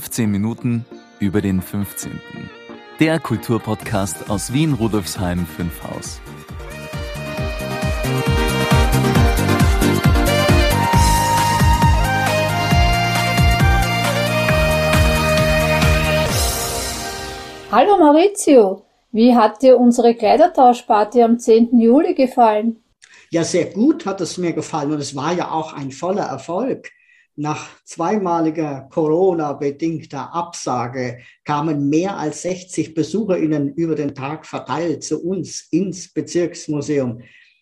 15 Minuten über den 15. Der Kulturpodcast aus Wien Rudolfsheim 5 Haus. Hallo Maurizio, wie hat dir unsere Kleidertauschparty am 10. Juli gefallen? Ja, sehr gut hat es mir gefallen und es war ja auch ein voller Erfolg. Nach zweimaliger Corona-bedingter Absage kamen mehr als 60 BesucherInnen über den Tag verteilt zu uns ins Bezirksmuseum.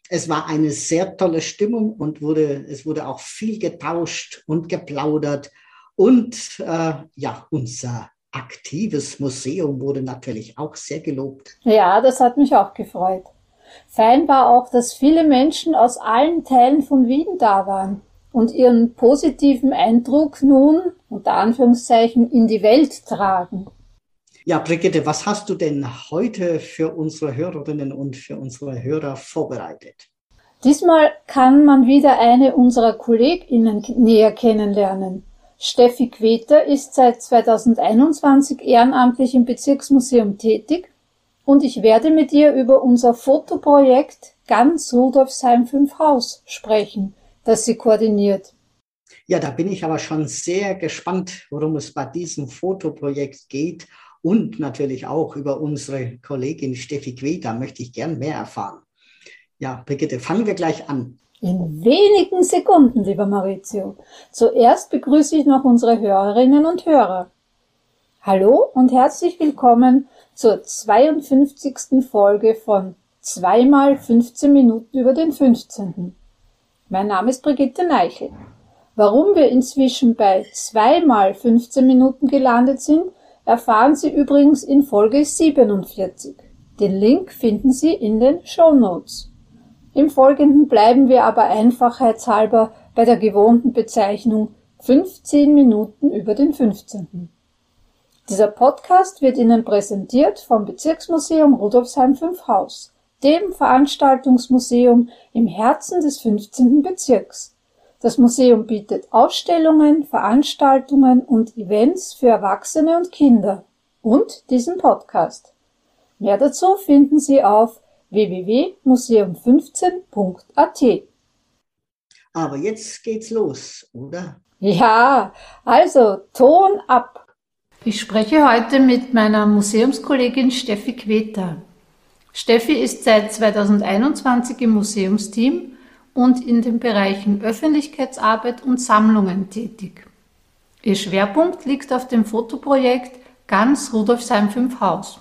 Es war eine sehr tolle Stimmung und wurde, es wurde auch viel getauscht und geplaudert. Und äh, ja, unser aktives Museum wurde natürlich auch sehr gelobt. Ja, das hat mich auch gefreut. Fein war auch, dass viele Menschen aus allen Teilen von Wien da waren und ihren positiven Eindruck nun, unter Anführungszeichen, in die Welt tragen. Ja, Brigitte, was hast du denn heute für unsere Hörerinnen und für unsere Hörer vorbereitet? Diesmal kann man wieder eine unserer KollegInnen näher kennenlernen. Steffi Queter ist seit 2021 ehrenamtlich im Bezirksmuseum tätig und ich werde mit ihr über unser Fotoprojekt Ganz Rudolfsheim 5 Haus sprechen, das sie koordiniert. Ja, da bin ich aber schon sehr gespannt, worum es bei diesem Fotoprojekt geht und natürlich auch über unsere Kollegin Steffi Queta möchte ich gern mehr erfahren. Ja, Brigitte, fangen wir gleich an. In wenigen Sekunden, lieber Maurizio. Zuerst begrüße ich noch unsere Hörerinnen und Hörer. Hallo und herzlich willkommen zur 52. Folge von zweimal 15 Minuten über den 15. Mein Name ist Brigitte Neichel. Warum wir inzwischen bei zweimal 15 Minuten gelandet sind, erfahren Sie übrigens in Folge 47. Den Link finden Sie in den Show Notes. Im Folgenden bleiben wir aber einfachheitshalber bei der gewohnten Bezeichnung 15 Minuten über den 15. Dieser Podcast wird Ihnen präsentiert vom Bezirksmuseum Rudolfsheim 5 Haus, dem Veranstaltungsmuseum im Herzen des 15. Bezirks. Das Museum bietet Ausstellungen, Veranstaltungen und Events für Erwachsene und Kinder und diesen Podcast. Mehr dazu finden Sie auf www.museum15.at. Aber jetzt geht's los, oder? Ja, also Ton ab. Ich spreche heute mit meiner Museumskollegin Steffi Queter. Steffi ist seit 2021 im Museumsteam und in den Bereichen Öffentlichkeitsarbeit und Sammlungen tätig. Ihr Schwerpunkt liegt auf dem Fotoprojekt Ganz Rudolfsheim 5 Haus.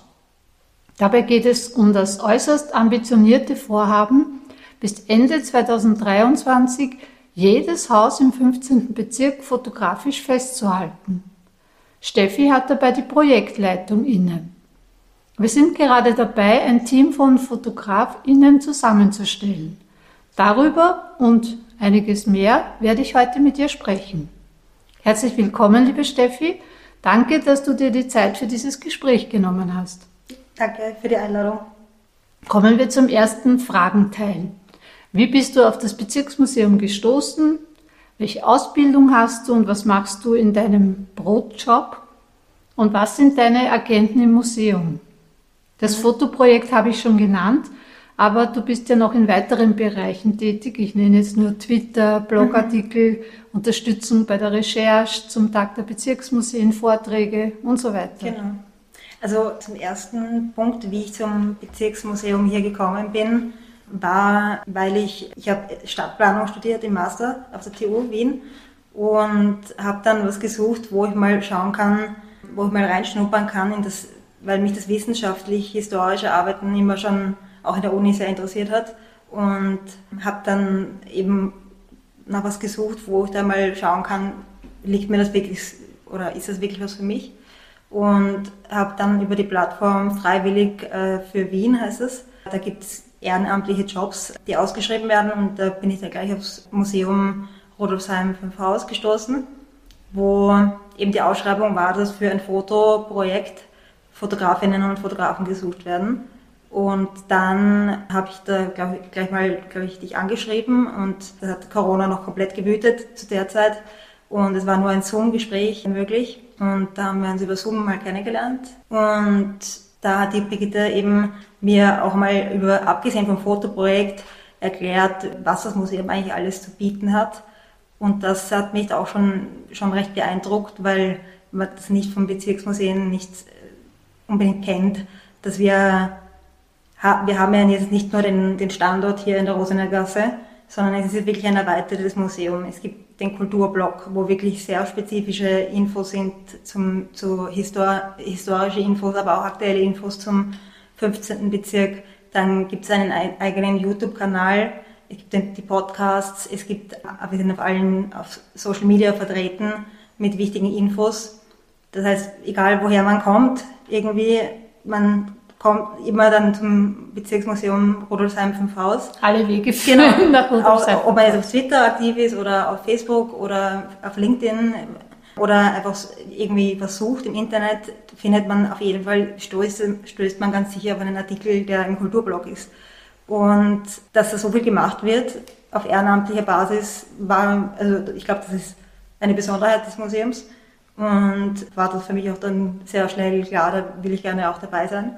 Dabei geht es um das äußerst ambitionierte Vorhaben, bis Ende 2023 jedes Haus im 15. Bezirk fotografisch festzuhalten. Steffi hat dabei die Projektleitung inne. Wir sind gerade dabei, ein Team von FotografInnen zusammenzustellen. Darüber und einiges mehr werde ich heute mit dir sprechen. Herzlich willkommen, liebe Steffi. Danke, dass du dir die Zeit für dieses Gespräch genommen hast. Danke für die Einladung. Kommen wir zum ersten Fragenteil. Wie bist du auf das Bezirksmuseum gestoßen? Welche Ausbildung hast du und was machst du in deinem Brotjob? Und was sind deine Agenten im Museum? Das Fotoprojekt habe ich schon genannt, aber du bist ja noch in weiteren Bereichen tätig. Ich nenne jetzt nur Twitter, Blogartikel, mhm. Unterstützung bei der Recherche zum Tag der Bezirksmuseen, Vorträge und so weiter. Genau. Also zum ersten Punkt, wie ich zum Bezirksmuseum hier gekommen bin, war, weil ich, ich habe Stadtplanung studiert im Master auf der TU Wien und habe dann was gesucht, wo ich mal schauen kann, wo ich mal reinschnuppern kann, in das, weil mich das wissenschaftlich-historische Arbeiten immer schon auch in der Uni sehr interessiert hat und habe dann eben nach was gesucht, wo ich da mal schauen kann, liegt mir das wirklich oder ist das wirklich was für mich? Und habe dann über die Plattform Freiwillig äh, für Wien heißt es, da gibt es ehrenamtliche Jobs, die ausgeschrieben werden und da bin ich dann gleich aufs Museum Rudolfsheim 5 Haus gestoßen, wo eben die Ausschreibung war, dass für ein Fotoprojekt Fotografinnen und Fotografen gesucht werden. Und dann habe ich da glaub, gleich mal glaub ich, dich angeschrieben und da hat Corona noch komplett gewütet zu der Zeit. Und es war nur ein Zoom-Gespräch möglich. Und da haben wir uns über Zoom mal kennengelernt. Und da hat die Brigitte eben mir auch mal über, abgesehen vom Fotoprojekt, erklärt, was das Museum eigentlich alles zu bieten hat. Und das hat mich auch schon, schon recht beeindruckt, weil man das nicht vom Bezirksmuseum nicht unbedingt kennt, dass wir, wir haben ja jetzt nicht nur den, den Standort hier in der Rosener Gasse, sondern es ist wirklich ein erweitertes Museum. Es gibt den Kulturblock, wo wirklich sehr spezifische Infos sind zum, zu Histor historische Infos, aber auch aktuelle Infos zum 15. Bezirk. Dann gibt es einen eigenen YouTube-Kanal, es gibt die Podcasts, es gibt, wir sind auf allen auf Social Media vertreten mit wichtigen Infos. Das heißt, egal woher man kommt, irgendwie, man kommt immer dann zum Bezirksmuseum Rudolfsheim 5 Haus. Alle Wege führen genau. nach Rudolfsheim. Ob man jetzt auf Twitter aktiv ist oder auf Facebook oder auf LinkedIn oder einfach irgendwie versucht im Internet, findet man auf jeden Fall, stößt, stößt man ganz sicher auf einen Artikel, der im Kulturblog ist. Und dass da so viel gemacht wird auf ehrenamtlicher Basis, war, also ich glaube, das ist eine Besonderheit des Museums. Und war das für mich auch dann sehr schnell klar, da will ich gerne auch dabei sein.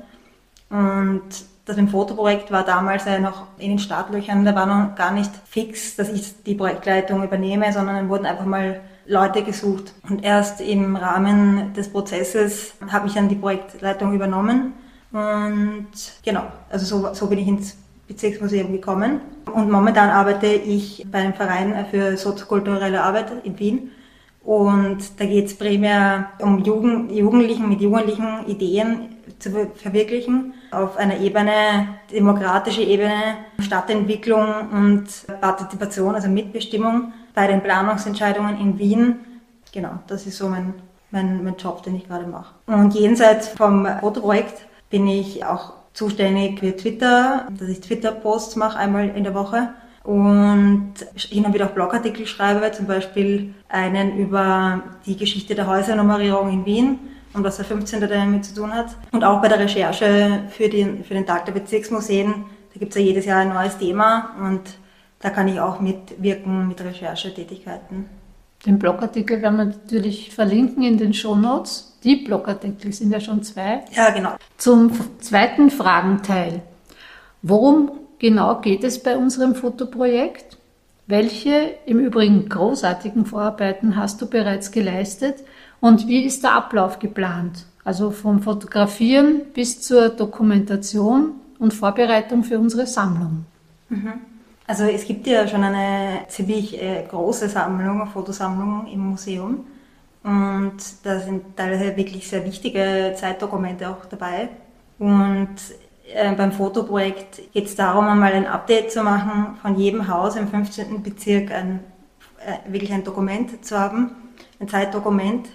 Und das im Fotoprojekt war damals ja noch in den Startlöchern, da war noch gar nicht fix, dass ich die Projektleitung übernehme, sondern dann wurden einfach mal Leute gesucht. Und erst im Rahmen des Prozesses habe ich dann die Projektleitung übernommen. Und genau, also so, so bin ich ins Bezirksmuseum gekommen. Und momentan arbeite ich beim Verein für soziokulturelle Arbeit in Wien. Und da geht es primär um Jugend, Jugendlichen mit jugendlichen Ideen zu verwirklichen auf einer Ebene, demokratische Ebene, Stadtentwicklung und Partizipation, also Mitbestimmung bei den Planungsentscheidungen in Wien. Genau, das ist so mein, mein, mein Job, den ich gerade mache. Und jenseits vom Fotoprojekt bin ich auch zuständig für Twitter, dass ich Twitter-Posts mache, einmal in der Woche. Und hin und wieder auch Blogartikel schreibe, zum Beispiel einen über die Geschichte der Häusernummerierung in Wien und was der 15. damit zu tun hat. Und auch bei der Recherche für den, für den Tag der Bezirksmuseen, da gibt es ja jedes Jahr ein neues Thema und da kann ich auch mitwirken mit Recherchetätigkeiten. Den Blogartikel werden wir natürlich verlinken in den Show Notes. Die Blogartikel sind ja schon zwei. Ja, genau. Zum zweiten Fragenteil. Worum genau geht es bei unserem Fotoprojekt? Welche im Übrigen großartigen Vorarbeiten hast du bereits geleistet und wie ist der Ablauf geplant? Also vom Fotografieren bis zur Dokumentation und Vorbereitung für unsere Sammlung. Mhm. Also es gibt ja schon eine ziemlich äh, große Sammlung, Fotosammlung im Museum. Und da sind teilweise wirklich sehr wichtige Zeitdokumente auch dabei. Und äh, beim Fotoprojekt geht es darum, einmal ein Update zu machen von jedem Haus im 15. Bezirk, ein, äh, wirklich ein Dokument zu haben, ein Zeitdokument,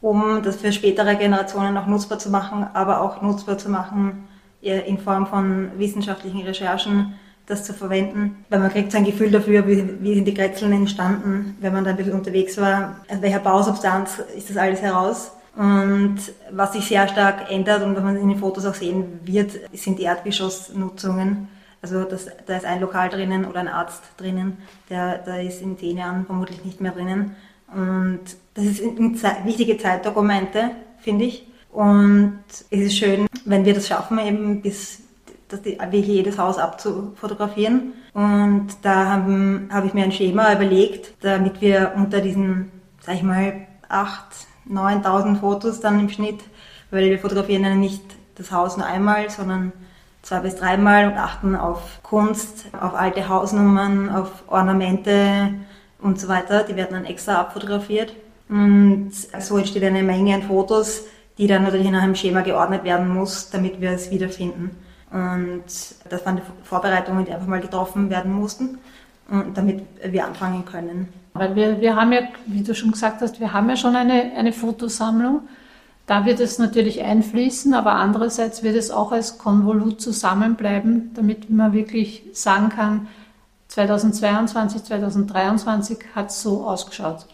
um das für spätere Generationen auch nutzbar zu machen, aber auch nutzbar zu machen äh, in Form von wissenschaftlichen Recherchen, das zu verwenden, weil man kriegt so ein Gefühl dafür, wie, wie sind die Kretzeln entstanden, wenn man da ein bisschen unterwegs war, also welcher Bausubstanz ist das alles heraus. Und was sich sehr stark ändert und was man in den Fotos auch sehen wird, sind die Erdgeschossnutzungen. Also das, da ist ein Lokal drinnen oder ein Arzt drinnen, der, der ist in zehn Jahren vermutlich nicht mehr drinnen. Und das sind wichtige Zeitdokumente, finde ich. Und es ist schön, wenn wir das schaffen, eben bis das wirklich jedes Haus abzufotografieren. Und da habe hab ich mir ein Schema überlegt, damit wir unter diesen, sag ich mal, 8.000, 9.000 Fotos dann im Schnitt, weil wir fotografieren ja nicht das Haus nur einmal, sondern zwei bis dreimal und achten auf Kunst, auf alte Hausnummern, auf Ornamente und so weiter. Die werden dann extra abfotografiert. Und so entsteht eine Menge an Fotos, die dann natürlich nach einem Schema geordnet werden muss, damit wir es wiederfinden. Und das waren die Vorbereitungen, die einfach mal getroffen werden mussten, damit wir anfangen können. Weil wir, wir haben ja, wie du schon gesagt hast, wir haben ja schon eine, eine Fotosammlung. Da wird es natürlich einfließen, aber andererseits wird es auch als Konvolut zusammenbleiben, damit man wirklich sagen kann, 2022, 2023 hat es so ausgeschaut.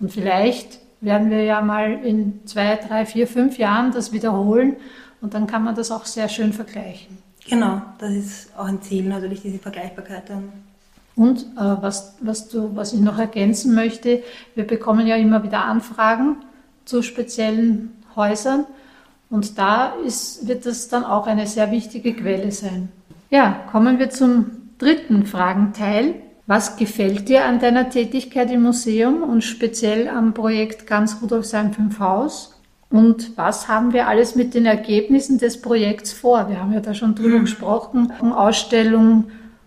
Und vielleicht werden wir ja mal in zwei, drei, vier, fünf Jahren das wiederholen und dann kann man das auch sehr schön vergleichen. Genau, das ist auch ein Ziel natürlich, diese Vergleichbarkeit dann Und äh, was, was, du, was ich noch ergänzen möchte, wir bekommen ja immer wieder Anfragen zu speziellen Häusern und da ist, wird das dann auch eine sehr wichtige Quelle sein. Ja, kommen wir zum dritten Fragenteil. Was gefällt dir an deiner Tätigkeit im Museum und speziell am Projekt Ganz Rudolfsheim 5 Haus? Und was haben wir alles mit den Ergebnissen des Projekts vor? Wir haben ja da schon drüber mhm. gesprochen. Ausstellung,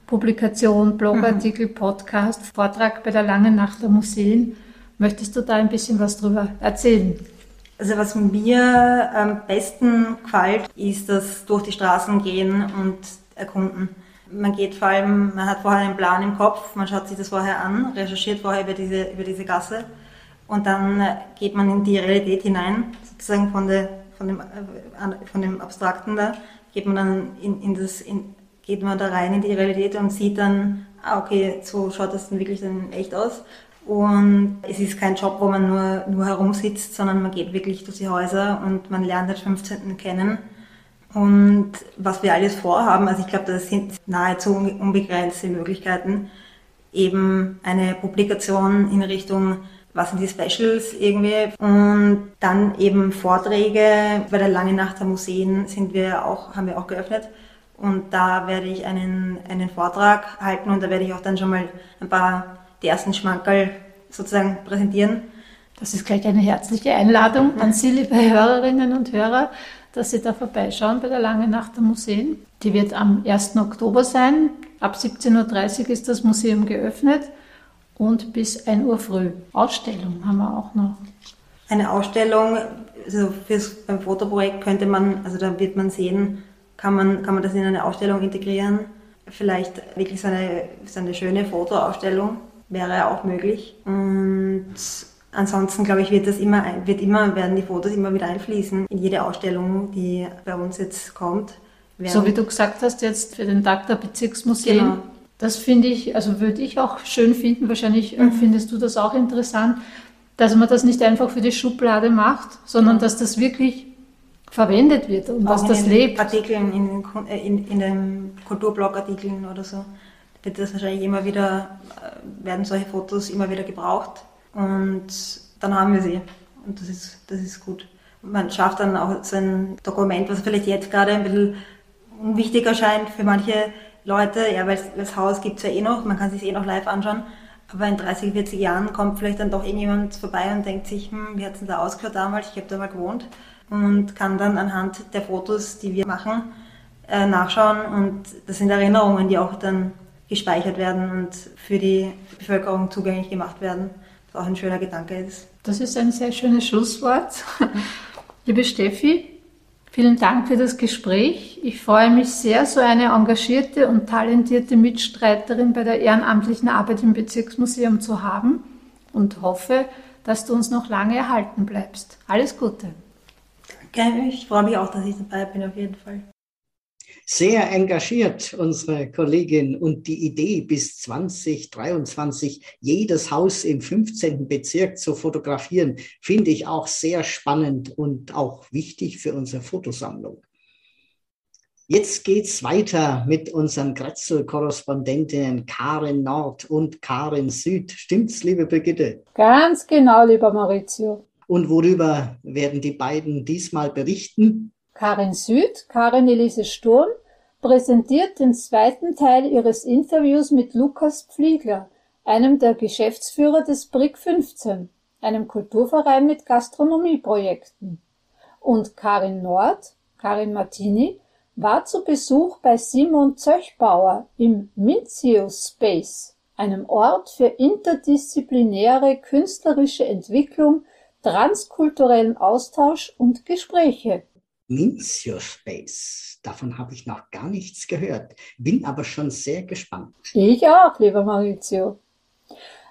Publikation, Blogartikel, mhm. Podcast, Vortrag bei der Langen Nacht der Museen. Möchtest du da ein bisschen was drüber erzählen? Also was mir am besten gefällt, ist das durch die Straßen gehen und erkunden. Man geht vor allem, man hat vorher einen Plan im Kopf, man schaut sich das vorher an, recherchiert vorher über diese, über diese Gasse und dann geht man in die Realität hinein, sozusagen von, der, von, dem, äh, von dem Abstrakten da, geht man dann in, in das, in, geht man da rein in die Realität und sieht dann, ah, okay, so schaut das dann wirklich dann echt aus. Und es ist kein Job, wo man nur, nur herumsitzt, sondern man geht wirklich durch die Häuser und man lernt den 15. kennen und was wir alles vorhaben, also ich glaube, das sind nahezu unbegrenzte Möglichkeiten, eben eine Publikation in Richtung, was sind die Specials irgendwie und dann eben Vorträge. Bei der Lange Nacht der Museen sind wir auch, haben wir auch geöffnet und da werde ich einen, einen Vortrag halten und da werde ich auch dann schon mal ein paar die ersten Schmankerl sozusagen präsentieren. Das ist gleich eine herzliche Einladung an Sie, liebe Hörerinnen und Hörer dass Sie da vorbeischauen bei der Lange Nacht der Museen. Die wird am 1. Oktober sein. Ab 17.30 Uhr ist das Museum geöffnet und bis 1 Uhr früh. Ausstellung haben wir auch noch. Eine Ausstellung, also fürs, beim Fotoprojekt könnte man, also da wird man sehen, kann man, kann man das in eine Ausstellung integrieren. Vielleicht wirklich so eine, so eine schöne Fotoausstellung wäre auch möglich. Und Ansonsten glaube ich, wird das immer, wird immer, werden die Fotos immer wieder einfließen in jede Ausstellung, die bei uns jetzt kommt. So wie du gesagt hast, jetzt für den Tag der Bezirksmuseen. Genau. Das finde ich, also würde ich auch schön finden, wahrscheinlich mhm. findest du das auch interessant, dass man das nicht einfach für die Schublade macht, sondern dass das wirklich verwendet wird und dass das lebt. Artikeln, in, äh, in, in den Kulturblog-Artikeln oder so, wird das wahrscheinlich immer wieder, äh, werden solche Fotos immer wieder gebraucht und dann haben wir sie. Und das ist, das ist gut. Man schafft dann auch so ein Dokument, was vielleicht jetzt gerade ein bisschen unwichtig erscheint für manche Leute, ja, weil das Haus gibt es ja eh noch, man kann sich eh noch live anschauen. Aber in 30, 40 Jahren kommt vielleicht dann doch irgendjemand vorbei und denkt sich, hm, wie hat es denn da ausgehört damals? Ich habe da mal gewohnt. Und kann dann anhand der Fotos, die wir machen, äh, nachschauen. Und das sind Erinnerungen, die auch dann gespeichert werden und für die Bevölkerung zugänglich gemacht werden auch ein schöner Gedanke ist. Das ist ein sehr schönes Schlusswort. Liebe Steffi, vielen Dank für das Gespräch. Ich freue mich sehr, so eine engagierte und talentierte Mitstreiterin bei der ehrenamtlichen Arbeit im Bezirksmuseum zu haben und hoffe, dass du uns noch lange erhalten bleibst. Alles Gute. Ich freue mich auch, dass ich dabei bin, auf jeden Fall sehr engagiert, unsere Kollegin. Und die Idee, bis 2023 jedes Haus im 15. Bezirk zu fotografieren, finde ich auch sehr spannend und auch wichtig für unsere Fotosammlung. Jetzt geht's weiter mit unseren Grätzl-Korrespondentinnen Karin Nord und Karin Süd. Stimmt's, liebe Brigitte? Ganz genau, lieber Maurizio. Und worüber werden die beiden diesmal berichten? Karin Süd, Karin Elise Sturm, präsentiert den zweiten Teil ihres Interviews mit Lukas Pfliegler, einem der Geschäftsführer des BRIC 15, einem Kulturverein mit Gastronomieprojekten. Und Karin Nord, Karin Martini, war zu Besuch bei Simon Zöchbauer im Minzius Space, einem Ort für interdisziplinäre künstlerische Entwicklung, transkulturellen Austausch und Gespräche. Mincio Space. Davon habe ich noch gar nichts gehört, bin aber schon sehr gespannt. Ich auch, lieber Maurizio.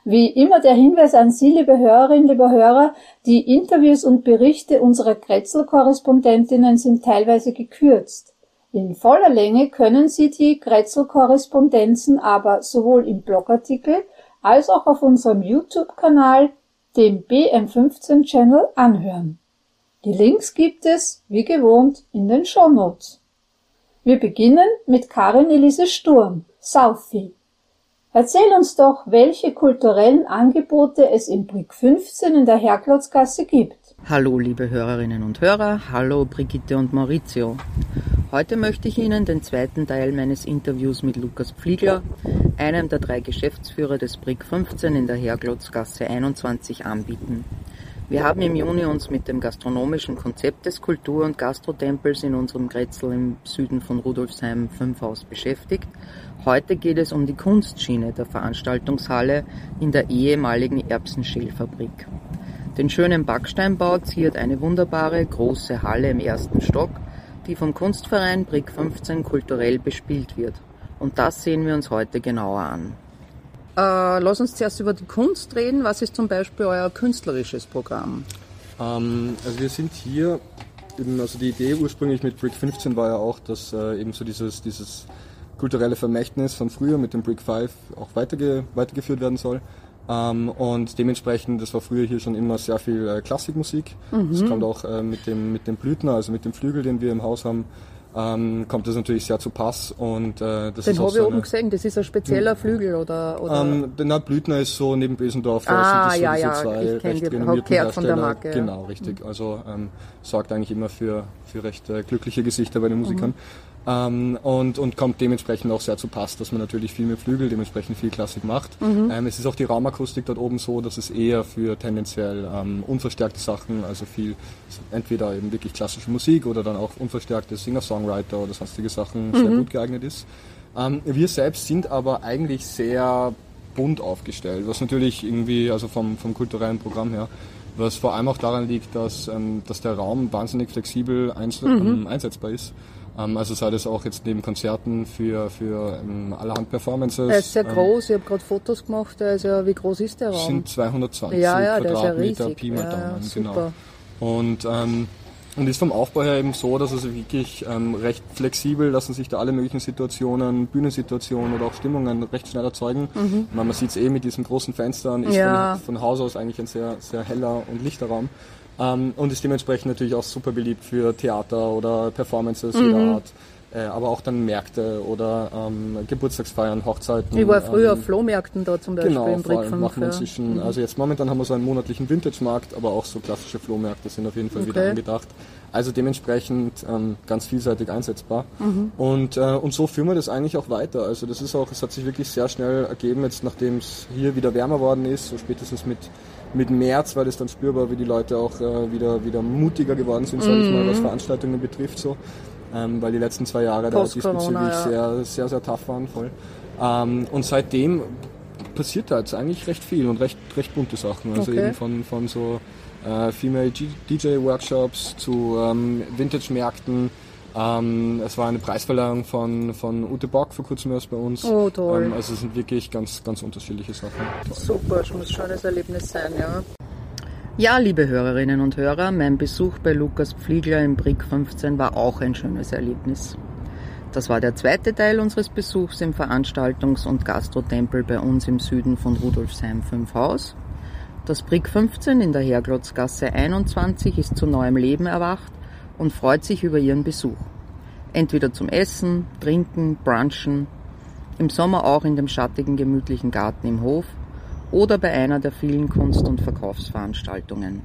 Wie immer der Hinweis an Sie, liebe Hörerinnen, liebe Hörer, die Interviews und Berichte unserer Kretzel-Korrespondentinnen sind teilweise gekürzt. In voller Länge können Sie die Kretzel-Korrespondenzen aber sowohl im Blogartikel als auch auf unserem YouTube-Kanal, dem BM15-Channel, anhören. Die Links gibt es, wie gewohnt, in den Shownotes. Wir beginnen mit Karin Elise Sturm, Southie. Erzähl uns doch, welche kulturellen Angebote es im Brick 15 in der Herklotzgasse gibt. Hallo liebe Hörerinnen und Hörer, hallo Brigitte und Maurizio. Heute möchte ich Ihnen den zweiten Teil meines Interviews mit Lukas Pfliegler, einem der drei Geschäftsführer des Brick 15 in der Herklotzgasse 21 anbieten. Wir haben im Juni uns mit dem gastronomischen Konzept des Kultur- und Gastrotempels in unserem Grätzl im Süden von Rudolfsheim 5 Haus beschäftigt. Heute geht es um die Kunstschiene der Veranstaltungshalle in der ehemaligen Erbsenschälfabrik. Den schönen Backsteinbau ziert eine wunderbare große Halle im ersten Stock, die vom Kunstverein Brick 15 kulturell bespielt wird. Und das sehen wir uns heute genauer an. Äh, lass uns zuerst über die Kunst reden. Was ist zum Beispiel euer künstlerisches Programm? Ähm, also wir sind hier, eben, also die Idee ursprünglich mit Brick 15 war ja auch, dass äh, eben so dieses, dieses kulturelle Vermächtnis von früher mit dem Brick 5 auch weiterge weitergeführt werden soll. Ähm, und dementsprechend, das war früher hier schon immer sehr viel äh, Klassikmusik. Mhm. Das kommt auch äh, mit, dem, mit dem Blüthner, also mit dem Flügel, den wir im Haus haben, ähm, kommt das natürlich sehr zu Pass. Und, äh, das Den habe ich oben gesehen, das ist ein spezieller hm. Flügel oder? oder? Ähm, der Blüthner ist so neben Besendorf, da ah, sind das so ja, diese zwei ja, recht renommierten. Von der Marke, Genau, richtig. Also ähm, sorgt eigentlich immer für, für recht äh, glückliche Gesichter bei den Musikern. Mhm. Ähm, und, und kommt dementsprechend auch sehr zu Pass, dass man natürlich viel mit Flügel, dementsprechend viel Klassik macht. Mhm. Ähm, es ist auch die Raumakustik dort oben so, dass es eher für tendenziell ähm, unverstärkte Sachen, also viel entweder eben wirklich klassische Musik oder dann auch unverstärkte Singer-Songwriter oder sonstige Sachen mhm. sehr gut geeignet ist. Ähm, wir selbst sind aber eigentlich sehr bunt aufgestellt, was natürlich irgendwie, also vom, vom kulturellen Programm her, was vor allem auch daran liegt, dass, ähm, dass der Raum wahnsinnig flexibel mhm. ähm, einsetzbar ist. Ähm, also sei das auch jetzt neben Konzerten für, für ähm, allerhand Performances. Er ist sehr ähm, groß, ich habe gerade Fotos gemacht, also wie groß ist der Raum? sind 220 ja, ja, Quadratmeter ja Pi mal ja, Daumen, genau. Und ähm, und ist vom Aufbau her eben so, dass es wirklich ähm, recht flexibel, lassen sich da alle möglichen Situationen, Bühnensituationen oder auch Stimmungen recht schnell erzeugen. Mhm. Man, man sieht es eh mit diesen großen Fenstern, ist von, von Haus aus eigentlich ein sehr, sehr heller und lichter Raum. Ähm, und ist dementsprechend natürlich auch super beliebt für Theater oder Performances mhm. jeder Art. Äh, aber auch dann Märkte oder ähm, Geburtstagsfeiern, Hochzeiten. Ich war früher ähm, auf Flohmärkten da zum Beispiel genau, im vor machen wir inzwischen, mhm. also jetzt momentan haben wir so einen monatlichen Vintage-Markt, aber auch so klassische Flohmärkte sind auf jeden Fall okay. wieder angedacht. Also dementsprechend ähm, ganz vielseitig einsetzbar. Mhm. Und, äh, und so führen wir das eigentlich auch weiter. Also das ist auch, es hat sich wirklich sehr schnell ergeben, jetzt nachdem es hier wieder wärmer worden ist, so spätestens mit mit März war das dann spürbar, wie die Leute auch äh, wieder, wieder mutiger geworden sind, sage ich mal, was mhm. Veranstaltungen betrifft. So. Ähm, weil die letzten zwei Jahre da diesbezüglich ja. sehr, sehr, sehr tough waren. Voll. Ähm, und seitdem passiert da jetzt eigentlich recht viel und recht, recht bunte Sachen. Also okay. eben von, von so äh, Female DJ-Workshops zu ähm, Vintage-Märkten, ähm, es war eine Preisverleihung von, von Ute Bock vor kurzem erst bei uns. Oh, toll. Ähm, also es sind wirklich ganz, ganz unterschiedliche Sachen. Super, es muss schon ein Erlebnis sein, ja. Ja, liebe Hörerinnen und Hörer, mein Besuch bei Lukas Pfliegler im Brick 15 war auch ein schönes Erlebnis. Das war der zweite Teil unseres Besuchs im Veranstaltungs- und Gastrotempel bei uns im Süden von Rudolfsheim 5 Haus. Das Brick 15 in der Herglotzgasse 21 ist zu neuem Leben erwacht und freut sich über Ihren Besuch. Entweder zum Essen, Trinken, Brunchen, im Sommer auch in dem schattigen, gemütlichen Garten im Hof oder bei einer der vielen Kunst- und Verkaufsveranstaltungen.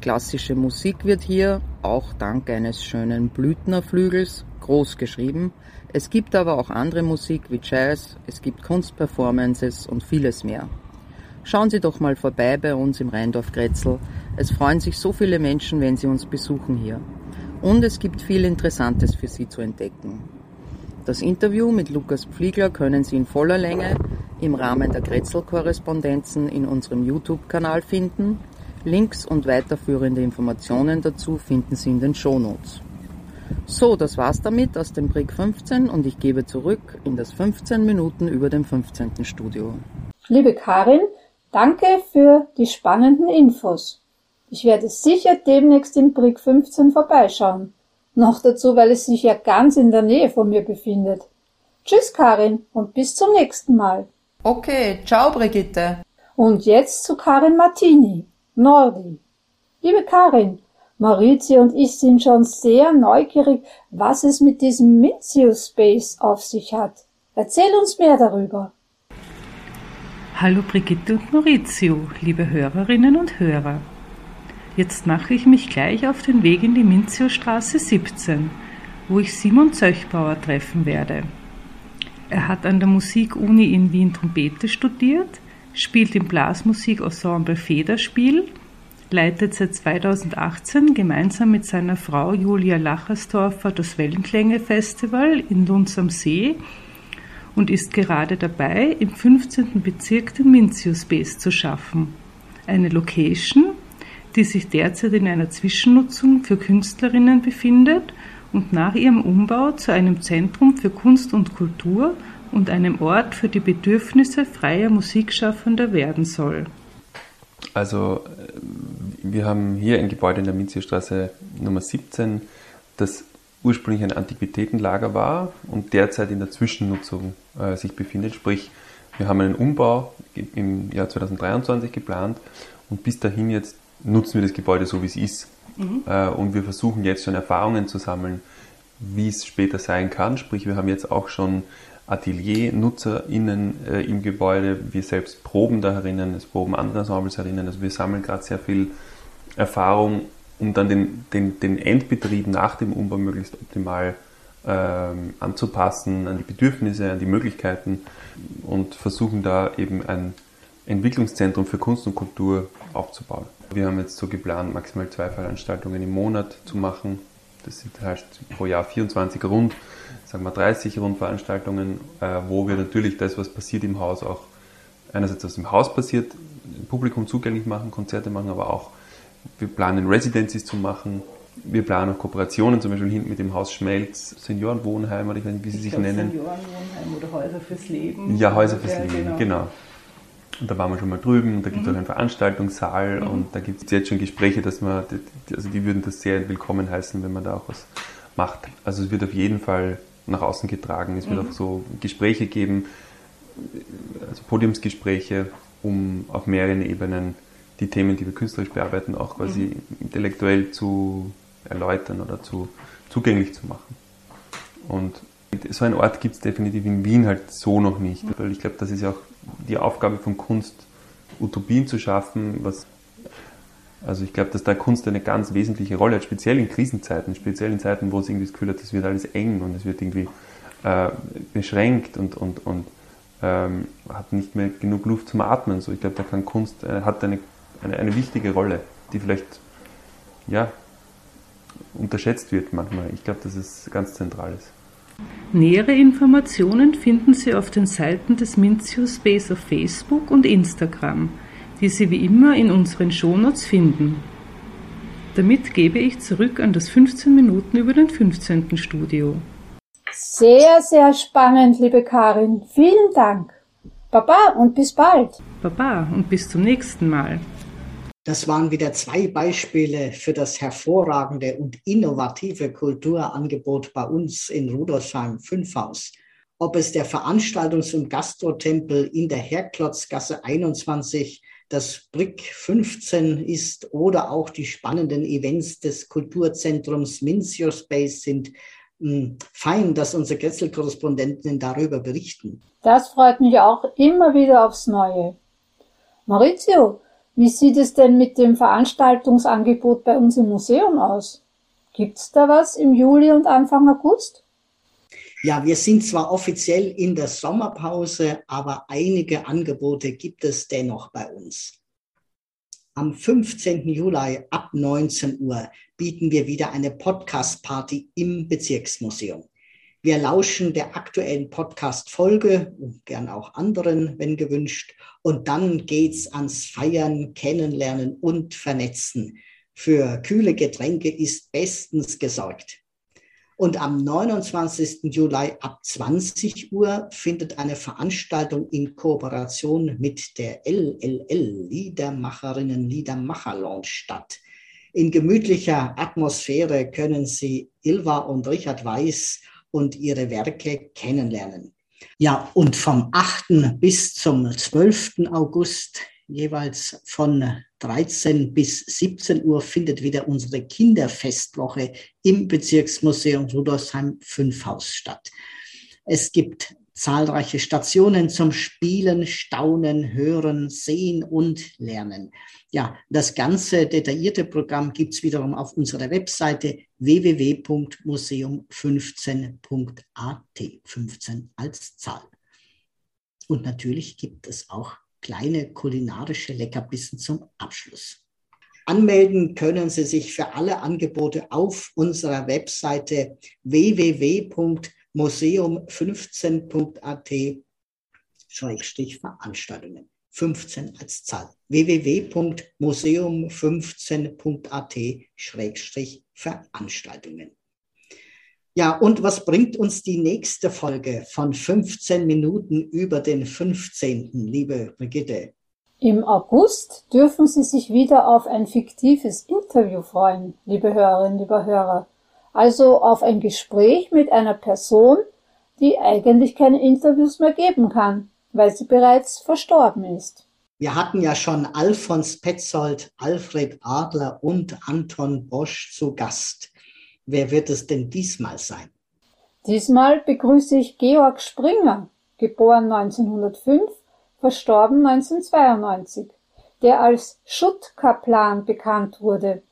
Klassische Musik wird hier, auch dank eines schönen Blüthnerflügels, groß geschrieben. Es gibt aber auch andere Musik wie Jazz, es gibt Kunstperformances und vieles mehr. Schauen Sie doch mal vorbei bei uns im Rheindorf Grätzl. Es freuen sich so viele Menschen, wenn Sie uns besuchen hier und es gibt viel Interessantes für Sie zu entdecken. Das Interview mit Lukas Pfliegler können Sie in voller Länge im Rahmen der Grätzl-Korrespondenzen in unserem YouTube-Kanal finden. Links und weiterführende Informationen dazu finden Sie in den Shownotes. So, das war's damit aus dem Brick 15 und ich gebe zurück in das 15 Minuten über dem 15. Studio. Liebe Karin, danke für die spannenden Infos. Ich werde sicher demnächst im Brick 15 vorbeischauen. Noch dazu, weil es sich ja ganz in der Nähe von mir befindet. Tschüss, Karin, und bis zum nächsten Mal. Okay, ciao, Brigitte. Und jetzt zu Karin Martini, Nordi. Liebe Karin, Maurizio und ich sind schon sehr neugierig, was es mit diesem Minzio Space auf sich hat. Erzähl uns mehr darüber. Hallo Brigitte und Maurizio, liebe Hörerinnen und Hörer. Jetzt mache ich mich gleich auf den Weg in die Minziostraße 17, wo ich Simon Zöchbauer treffen werde. Er hat an der Musikuni in Wien Trompete studiert, spielt im Blasmusikensemble Federspiel, leitet seit 2018 gemeinsam mit seiner Frau Julia Lachersdorfer das Wellenklänge Festival in Lunds am See und ist gerade dabei, im 15. Bezirk den Minzio Space zu schaffen. Eine Location, die sich derzeit in einer Zwischennutzung für Künstlerinnen befindet und nach ihrem Umbau zu einem Zentrum für Kunst und Kultur und einem Ort für die Bedürfnisse freier Musikschaffender werden soll. Also wir haben hier ein Gebäude in der Minzierstraße Nummer 17, das ursprünglich ein Antiquitätenlager war und derzeit in der Zwischennutzung äh, sich befindet. Sprich, wir haben einen Umbau im Jahr 2023 geplant und bis dahin jetzt nutzen wir das Gebäude so, wie es ist. Mhm. Äh, und wir versuchen jetzt schon Erfahrungen zu sammeln, wie es später sein kann. Sprich, wir haben jetzt auch schon Atelier-NutzerInnen äh, im Gebäude. Wir selbst proben da herinnen, es proben andere Ensembles herinnen. Also wir sammeln gerade sehr viel Erfahrung um dann den, den, den Endbetrieb nach dem Umbau möglichst optimal ähm, anzupassen an die Bedürfnisse, an die Möglichkeiten und versuchen da eben ein Entwicklungszentrum für Kunst und Kultur aufzubauen. Wir haben jetzt so geplant, maximal zwei Veranstaltungen im Monat zu machen. Das sind halt pro Jahr 24 rund, sagen wir 30 Rundveranstaltungen, äh, wo wir natürlich das, was passiert im Haus, auch einerseits was im Haus passiert, Publikum zugänglich machen, Konzerte machen, aber auch wir planen Residencies zu machen. Wir planen auch Kooperationen, zum Beispiel hinten mit dem Haus Schmelz, Seniorenwohnheim oder ich weiß nicht, wie sie ich sich nennen. Seniorenwohnheim oder Häuser fürs Leben. Ja, Häuser fürs ja, Leben, genau. genau. Und da waren wir schon mal drüben, da gibt es mhm. auch einen Veranstaltungssaal mhm. und da gibt es jetzt schon Gespräche, dass man, also die würden das sehr willkommen heißen, wenn man da auch was macht. Also es wird auf jeden Fall nach außen getragen. Es wird mhm. auch so Gespräche geben, also Podiumsgespräche, um auf mehreren Ebenen die Themen, die wir künstlerisch bearbeiten, auch quasi mhm. intellektuell zu erläutern oder zu, zugänglich zu machen. Und so einen Ort gibt es definitiv in Wien halt so noch nicht. Weil ich glaube, das ist ja auch die Aufgabe von Kunst, Utopien zu schaffen, was also ich glaube, dass da Kunst eine ganz wesentliche Rolle hat, speziell in Krisenzeiten, speziell in Zeiten, wo es irgendwie das Gefühl hat, es wird alles eng und es wird irgendwie äh, beschränkt und, und, und ähm, hat nicht mehr genug Luft zum Atmen. So, ich glaube, da kann Kunst, äh, hat eine eine, eine wichtige Rolle, die vielleicht ja, unterschätzt wird manchmal. Ich glaube, dass es ganz zentral ist. Nähere Informationen finden Sie auf den Seiten des Minzio Space auf Facebook und Instagram, die Sie wie immer in unseren Shownotes finden. Damit gebe ich zurück an das 15 Minuten über den 15. Studio. Sehr, sehr spannend, liebe Karin. Vielen Dank. Baba und bis bald. Baba und bis zum nächsten Mal. Das waren wieder zwei Beispiele für das hervorragende und innovative Kulturangebot bei uns in Rudolfsheim 5 Haus. Ob es der Veranstaltungs- und Gastrotempel in der Herklotzgasse 21, das Brick 15 ist oder auch die spannenden Events des Kulturzentrums Mincio Space sind, hm, fein, dass unsere Getzel-Korrespondenten darüber berichten. Das freut mich auch immer wieder aufs Neue. Maurizio, wie sieht es denn mit dem Veranstaltungsangebot bei uns im Museum aus? Gibt's da was im Juli und Anfang August? Ja, wir sind zwar offiziell in der Sommerpause, aber einige Angebote gibt es dennoch bei uns. Am 15. Juli ab 19 Uhr bieten wir wieder eine Podcast-Party im Bezirksmuseum. Wir lauschen der aktuellen Podcast-Folge gern auch anderen, wenn gewünscht. Und dann geht's ans Feiern, Kennenlernen und Vernetzen. Für kühle Getränke ist bestens gesorgt. Und am 29. Juli ab 20 Uhr findet eine Veranstaltung in Kooperation mit der LLL Liedermacherinnen Liedermacher Lounge statt. In gemütlicher Atmosphäre können Sie Ilva und Richard Weiß und ihre Werke kennenlernen. Ja, und vom 8. bis zum 12. August jeweils von 13 bis 17 Uhr findet wieder unsere Kinderfestwoche im Bezirksmuseum Rudolfsheim 5 Haus statt. Es gibt zahlreiche Stationen zum Spielen, Staunen, Hören, Sehen und Lernen. Ja, das ganze detaillierte Programm gibt's wiederum auf unserer Webseite www.museum15.at, 15 als Zahl. Und natürlich gibt es auch kleine kulinarische Leckerbissen zum Abschluss. Anmelden können Sie sich für alle Angebote auf unserer Webseite www.museum15.at Veranstaltungen. 15 als Zahl. www.museum15.at Veranstaltungen. Ja, und was bringt uns die nächste Folge von 15 Minuten über den 15., liebe Brigitte? Im August dürfen Sie sich wieder auf ein fiktives Interview freuen, liebe Hörerinnen, liebe Hörer. Also auf ein Gespräch mit einer Person, die eigentlich keine Interviews mehr geben kann, weil sie bereits verstorben ist. Wir hatten ja schon Alfons Petzold, Alfred Adler und Anton Bosch zu Gast. Wer wird es denn diesmal sein? Diesmal begrüße ich Georg Springer, geboren 1905 verstorben 1992, der als Schuttkaplan bekannt wurde,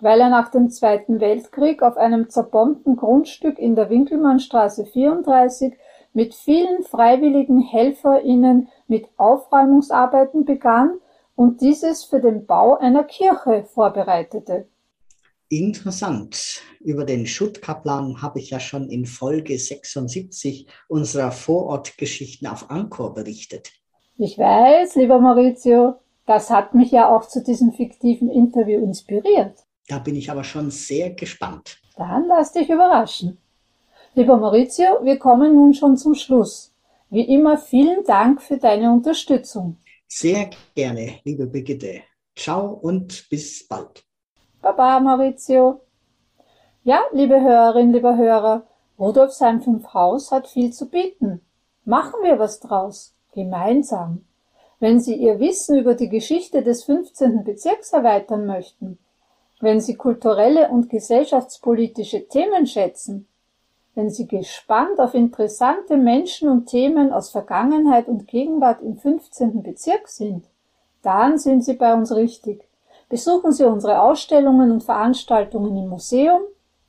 weil er nach dem Zweiten Weltkrieg auf einem zerbombten Grundstück in der Winkelmannstraße 34 mit vielen freiwilligen HelferInnen mit Aufräumungsarbeiten begann und dieses für den Bau einer Kirche vorbereitete. Interessant. Über den Schuttkaplan habe ich ja schon in Folge 76 unserer Vorortgeschichten auf Ankor berichtet. Ich weiß, lieber Maurizio, das hat mich ja auch zu diesem fiktiven Interview inspiriert. Da bin ich aber schon sehr gespannt. Dann lass dich überraschen. Lieber Maurizio, wir kommen nun schon zum Schluss. Wie immer vielen Dank für deine Unterstützung. Sehr gerne, liebe Brigitte. Ciao und bis bald. Baba, Maurizio. Ja, liebe Hörerinnen, liebe Hörer, Rudolfsheim 5 Haus hat viel zu bieten. Machen wir was draus gemeinsam. Wenn Sie Ihr Wissen über die Geschichte des 15. Bezirks erweitern möchten, wenn Sie kulturelle und gesellschaftspolitische Themen schätzen, wenn Sie gespannt auf interessante Menschen und Themen aus Vergangenheit und Gegenwart im 15. Bezirk sind, dann sind Sie bei uns richtig. Besuchen Sie unsere Ausstellungen und Veranstaltungen im Museum,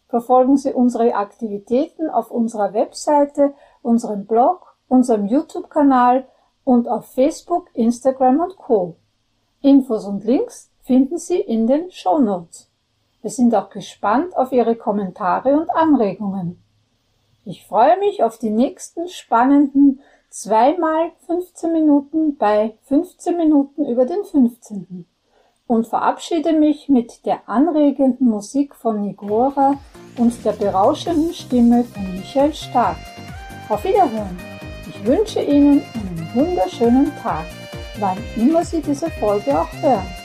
verfolgen Sie unsere Aktivitäten auf unserer Webseite, unserem Blog, unserem YouTube-Kanal und auf Facebook, Instagram und Co. Infos und Links finden Sie in den Show Notes. Wir sind auch gespannt auf Ihre Kommentare und Anregungen. Ich freue mich auf die nächsten spannenden zweimal 15 Minuten bei 15 Minuten über den 15. und verabschiede mich mit der anregenden Musik von Nigora und der berauschenden Stimme von Michael Stark. Auf Wiederhören! Ich wünsche Ihnen einen wunderschönen Tag, wann immer Sie diese Folge auch hören.